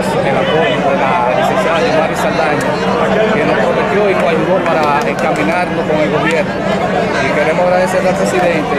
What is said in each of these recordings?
el apoyo de la licenciada Yomari Saldaña, que nos prometió y nos ayudó para encaminarnos con el gobierno. Y queremos agradecer al presidente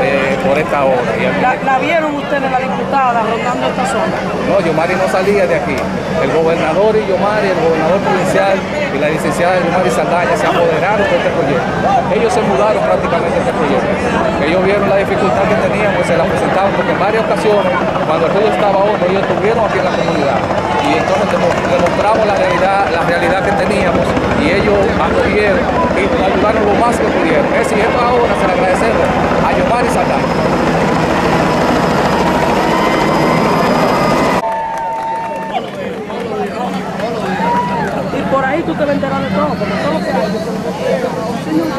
eh, por esta obra. Y al ¿La, la vieron ustedes, la diputada, rondando esta zona? No, Yomari no salía de aquí. El gobernador y Yomari, el gobernador provincial y la licenciada Yomari Saldaña se apoderaron de este proyecto. Ellos se mudaron prácticamente de este proyecto. Ellos vieron la dificultad que teníamos y se la presentaron porque en varias ocasiones, cuando el río estaba hondo, ellos estuvieron aquí en la comunidad. Y entonces demo- demostramos la realidad, la realidad que teníamos y ellos acogieron y ayudaron lo más que pudieron. Es decir, esto ahora se le agradecemos a Yomari Saldaña. Y por ahí tú te vas a enterar de todo, porque todo lo que hay.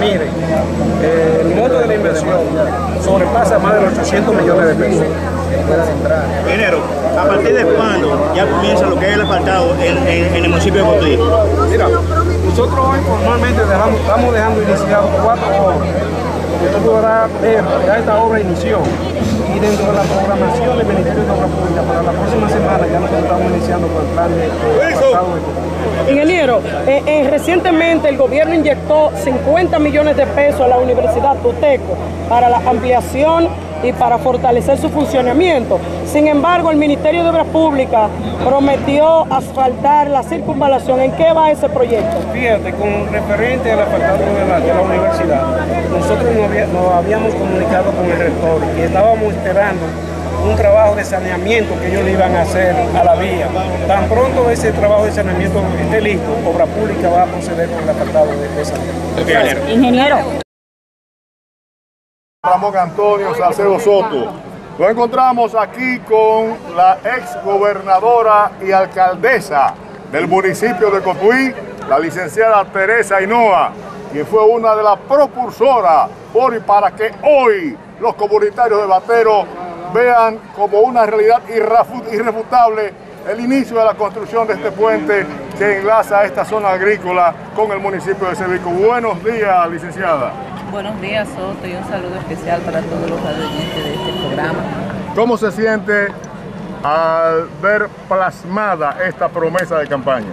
Mire, eh, el monto de la inversión sobrepasa más de los 800 millones de pesos. Ingeniero, ¿a partir de cuándo ya comienza lo que es el asfaltado en, en- en el municipio de Cotuí? Mira, nosotros hoy formalmente dejamos- estamos dejando iniciado cuatro obras. Usted podrá ver, ya esta obra inició. Y dentro de la programación del Ministerio de Obras Públicas para la próxima semana ya nosotros estamos iniciando con el plan de de. Ingeniero, eh, eh, recientemente el gobierno inyectó 50 millones de pesos a la Universidad Tuteco para la ampliación y para fortalecer su funcionamiento. Sin embargo, el Ministerio de Obras Públicas prometió asfaltar la circunvalación. ¿En qué va ese proyecto? Fíjate, con referente al apartado de la, de la universidad, nosotros nos, había- nos habíamos comunicado con el rector y estábamos esperando un trabajo de saneamiento que ellos le iban a hacer a la vía. Tan pronto ese trabajo de saneamiento esté listo, Obra Pública va a proceder con el apartado de, de esa vía. Ingeniero. Ramón Antonio Salcedo Soto. Lo encontramos aquí con la ex gobernadora y alcaldesa del municipio de Cotuí, la licenciada Teresa Hinoa, quien fue una de las propulsoras por y para que hoy los comunitarios de Batero vean como una realidad irrefutable el inicio de la construcción de este puente que enlaza esta zona agrícola con el municipio de Sevico. Buenos días, licenciada. Buenos días, Soto, y un saludo especial para todos los oyentes de este programa. ¿Cómo se siente al ver plasmada esta promesa de campaña?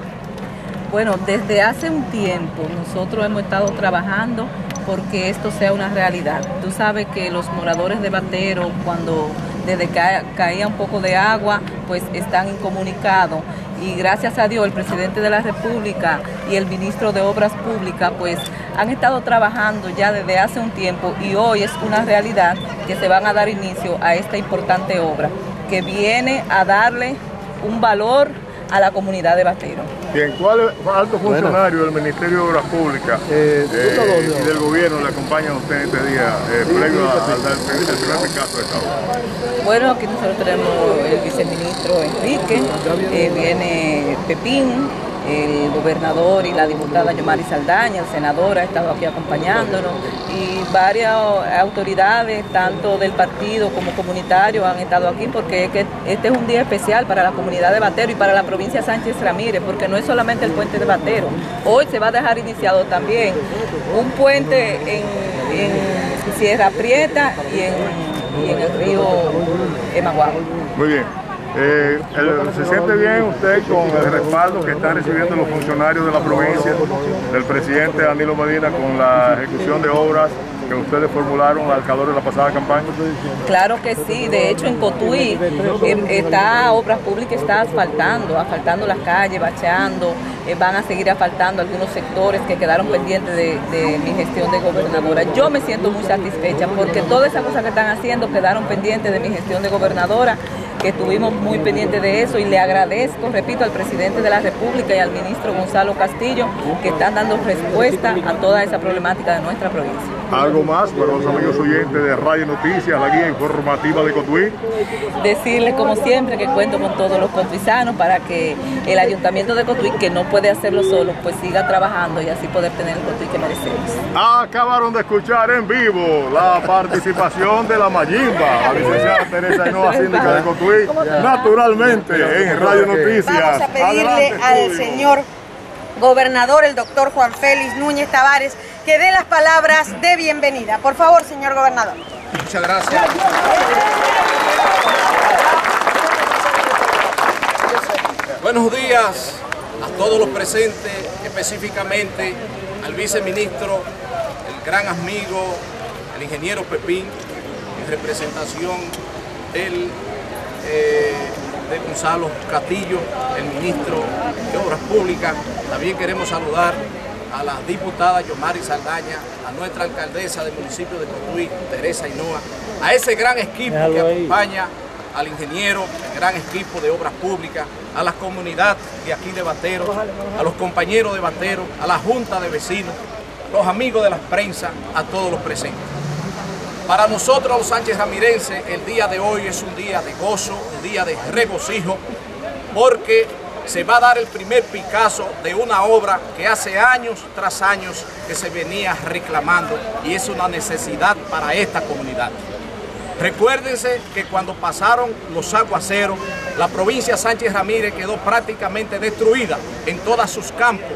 Bueno, desde hace un tiempo nosotros hemos estado trabajando porque esto sea una realidad. Tú sabes que los moradores de Batero, cuando desde que ca- caía un poco de agua, pues están incomunicados. Y gracias a Dios, el presidente de la República y el ministro de Obras Públicas, pues han estado trabajando ya desde hace un tiempo y hoy es una realidad que se van a dar inicio a esta importante obra que viene a darle un valor a la comunidad de Batero. Bien, ¿cuál alto funcionario del Ministerio de Obras Públicas eh, y del gobierno le acompañan a usted este día, eh, previo al primer Picasso de esta obra? Bueno, aquí nosotros tenemos el viceministro Enrique, eh, viene Pepín, el gobernador y la diputada Yomari Saldaña, el senador ha estado aquí acompañándonos y varias autoridades, tanto del partido como comunitarios, han estado aquí porque es que este es un día especial para la comunidad de Batero y para la provincia Sánchez Ramírez, porque no es solamente el puente de Batero. Hoy se va a dejar iniciado también un puente en, en Sierra Prieta y en, el río Emaguabo. Muy bien. Eh, ¿Se siente bien usted con el respaldo que están recibiendo los funcionarios de la provincia, del presidente Danilo Medina, con la ejecución de obras que ustedes formularon al calor de la pasada campaña? Claro que sí, de hecho en Cotuí eh, está Obras Públicas está asfaltando, asfaltando las calles, bacheando, eh, van a seguir asfaltando algunos sectores que quedaron pendientes de, de mi gestión de gobernadora. Yo me siento muy satisfecha porque todas esas cosas que están haciendo quedaron pendientes de mi gestión de gobernadora que estuvimos muy pendientes de eso y le agradezco, repito, al presidente de la República y al ministro Gonzalo Castillo que están dando respuesta a toda esa problemática de nuestra provincia. Algo más para los amigos oyentes de Radio Noticias, la guía informativa de Cotuí. decirle como siempre que cuento con todos los cotuizanos para que el ayuntamiento de Cotuí, que no puede hacerlo solo, pues siga trabajando y así poder tener el Cotuí que merecemos. Acabaron de escuchar en vivo la participación de la Mayimba, la licenciada Teresa Hinoa, síndica de Cotuí, naturalmente en Radio Noticias. Vamos a pedirle Adelante, al estudio. señor gobernador, el doctor Juan Félix Núñez Tavares, que dé las palabras de bienvenida. Por favor, señor gobernador. Muchas gracias. Buenos días a todos los presentes, específicamente al viceministro, el gran amigo, el ingeniero Pepín, en representación del, eh, de Gonzalo Castillo, el ministro de Obras Públicas. También queremos saludar a la diputada Yomari Saldaña, a nuestra alcaldesa del municipio de Cotuí, Teresa Hinoa, a ese gran equipo que acompaña al ingeniero, el gran equipo de obras públicas, a la comunidad de aquí de Batero, a los compañeros de Batero, a la junta de vecinos, los amigos de la prensa, a todos los presentes. Para nosotros los Sánchez Ramirenses el día de hoy es un día de gozo, un día de regocijo, porque se va a dar el primer Picasso de una obra que hace años tras años que se venía reclamando y es una necesidad para esta comunidad. Recuérdense que cuando pasaron los aguaceros, la provincia Sánchez Ramírez quedó prácticamente destruida en todos sus campos,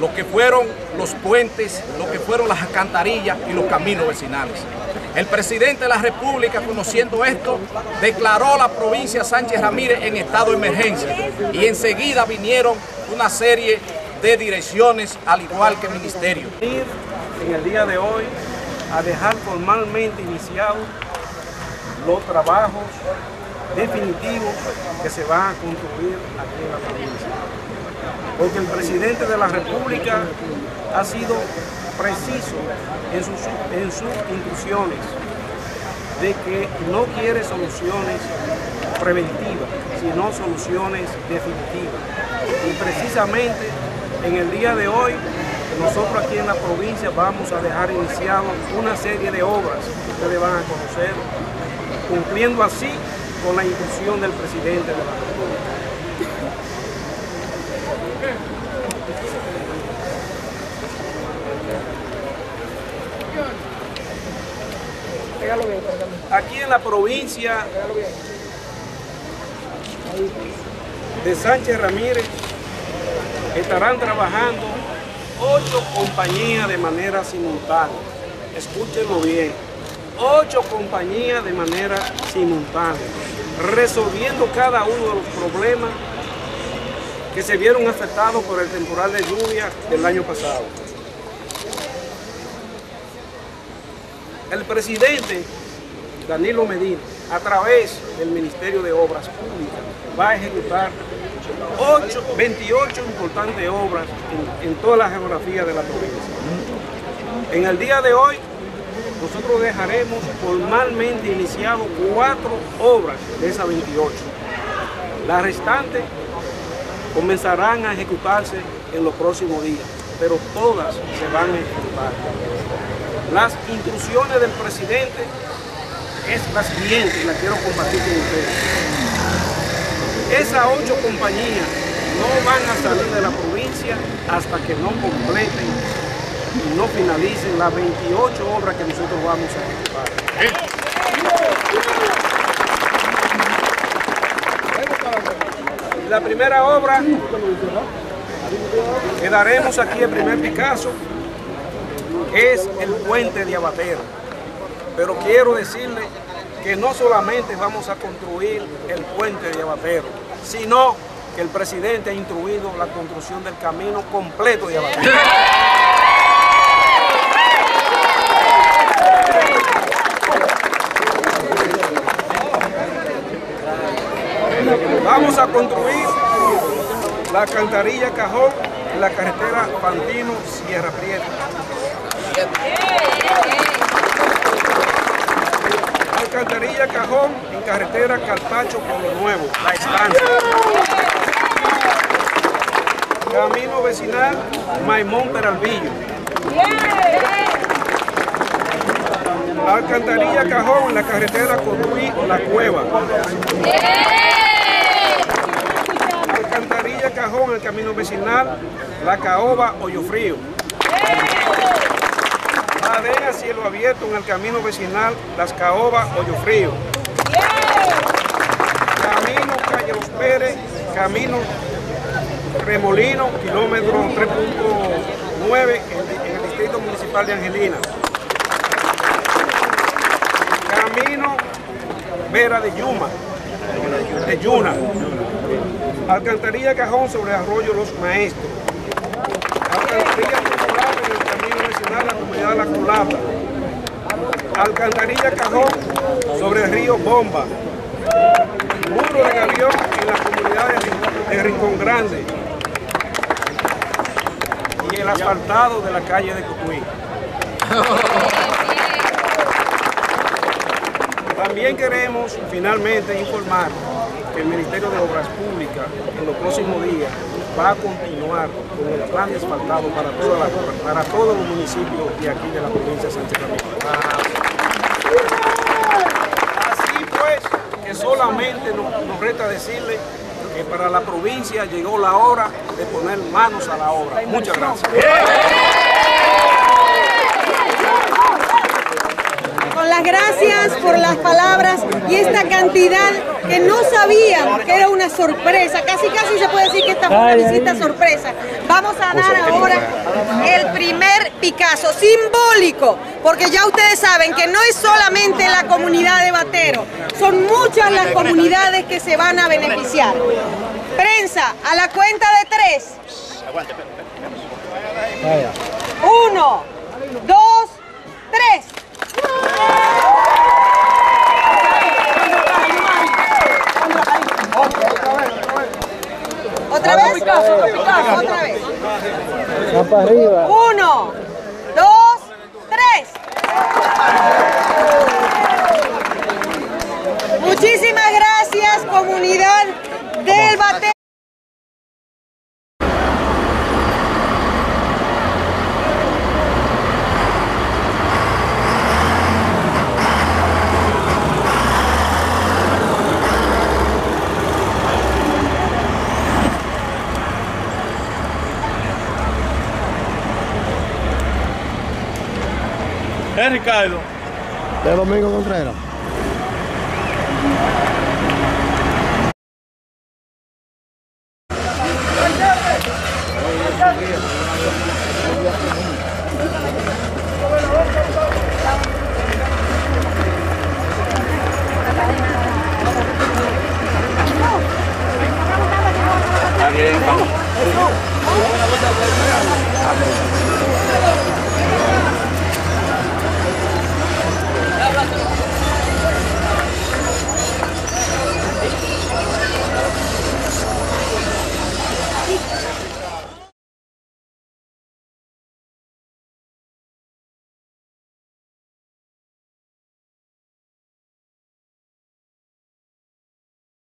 lo que fueron los puentes, lo que fueron las alcantarillas y los caminos vecinales. El presidente de la República, conociendo esto, declaró la provincia Sánchez Ramírez en estado de emergencia y enseguida vinieron una serie de direcciones, al igual que ministerios. venir en el día de hoy a dejar formalmente iniciados los trabajos definitivos que se van a construir aquí en la provincia. Porque el presidente de la República ha sido preciso en sus, en sus de que no quiere soluciones preventivas, sino soluciones definitivas. Y precisamente en el día de hoy, nosotros aquí en la provincia vamos a dejar iniciado una serie de obras que ustedes van a conocer, cumpliendo así con la instrucción del presidente de la República. Aquí en la provincia de Sánchez Ramírez estarán trabajando ocho compañías de manera simultánea. Escúchenlo bien. Ocho compañías de manera simultánea, resolviendo cada uno de los problemas que se vieron afectados por el temporal de lluvia del año pasado. El presidente Danilo Medina, a través del Ministerio de Obras Públicas, va a ejecutar ocho- 28 importantes obras en toda la geografía de la provincia. En el día de hoy, nosotros dejaremos formalmente iniciado cuatro obras de esas 28. Las restantes comenzarán a ejecutarse en los próximos días, pero todas se van a ejecutar. Las instrucciones del presidente es la siguiente y la quiero compartir con ustedes. Esas ocho compañías no van a salir de la provincia hasta que no completen y no finalicen las 28 obras que nosotros vamos a ejecutar. La primera obra que daremos aquí el primer Picasso es el puente de Abatero. Pero quiero decirle que no solamente vamos a construir el puente de Abatero, sino que el presidente ha instruido la construcción del camino completo de Abatero. Vamos a construir la alcantarilla Cajón en la carretera Pantino Sierra Prieta. Alcantarilla Cajón en carretera Carpacho Pueblo Nuevo, La Estancia. Camino vecinal Maimón Peralvillo. Alcantarilla Cajón en la carretera Cotuí La Cueva. Alcantarilla Cajón Cajón, el camino vecinal, La Caoba, Hoyo Frío. Madera, cielo abierto en el camino vecinal, Las Caobas, Hoyo Frío. Camino Calle Los Pérez, camino Remolino, kilómetro 3.9 en el distrito municipal de Angelina. Camino Vera de Yuma, de Yuna. Alcantarilla Cajón sobre Arroyo Los Maestros. Alcantarilla Culata en el camino nacional la comunidad de La Culata. Alcantarilla Cajón sobre el río Bomba. Muro de Gavión en la comunidad de, de Rincón Grande. Y el asfaltado de la calle de Cotuí. También queremos finalmente informar que el Ministerio de Obras Públicas en los próximos días va a continuar con el plan de asfaltado para, toda la, para todos los municipios de aquí de la provincia de Sánchez. Así pues, que solamente nos, nos resta decirle que para la provincia llegó la hora de poner manos a la obra. Muchas gracias. Con las gracias por las palabras y esta cantidad que no sabían que era una sorpresa. Casi casi se puede decir que esta fue una visita sorpresa. Vamos a dar ahora el primer Picasso simbólico, porque ya ustedes saben que no es solamente la comunidad de Batero, son muchas las comunidades que se van a beneficiar. Prensa, a la cuenta de tres. Uno, ¿Eh, Ricardo? De Domingo Contreras. Está bien, vamos.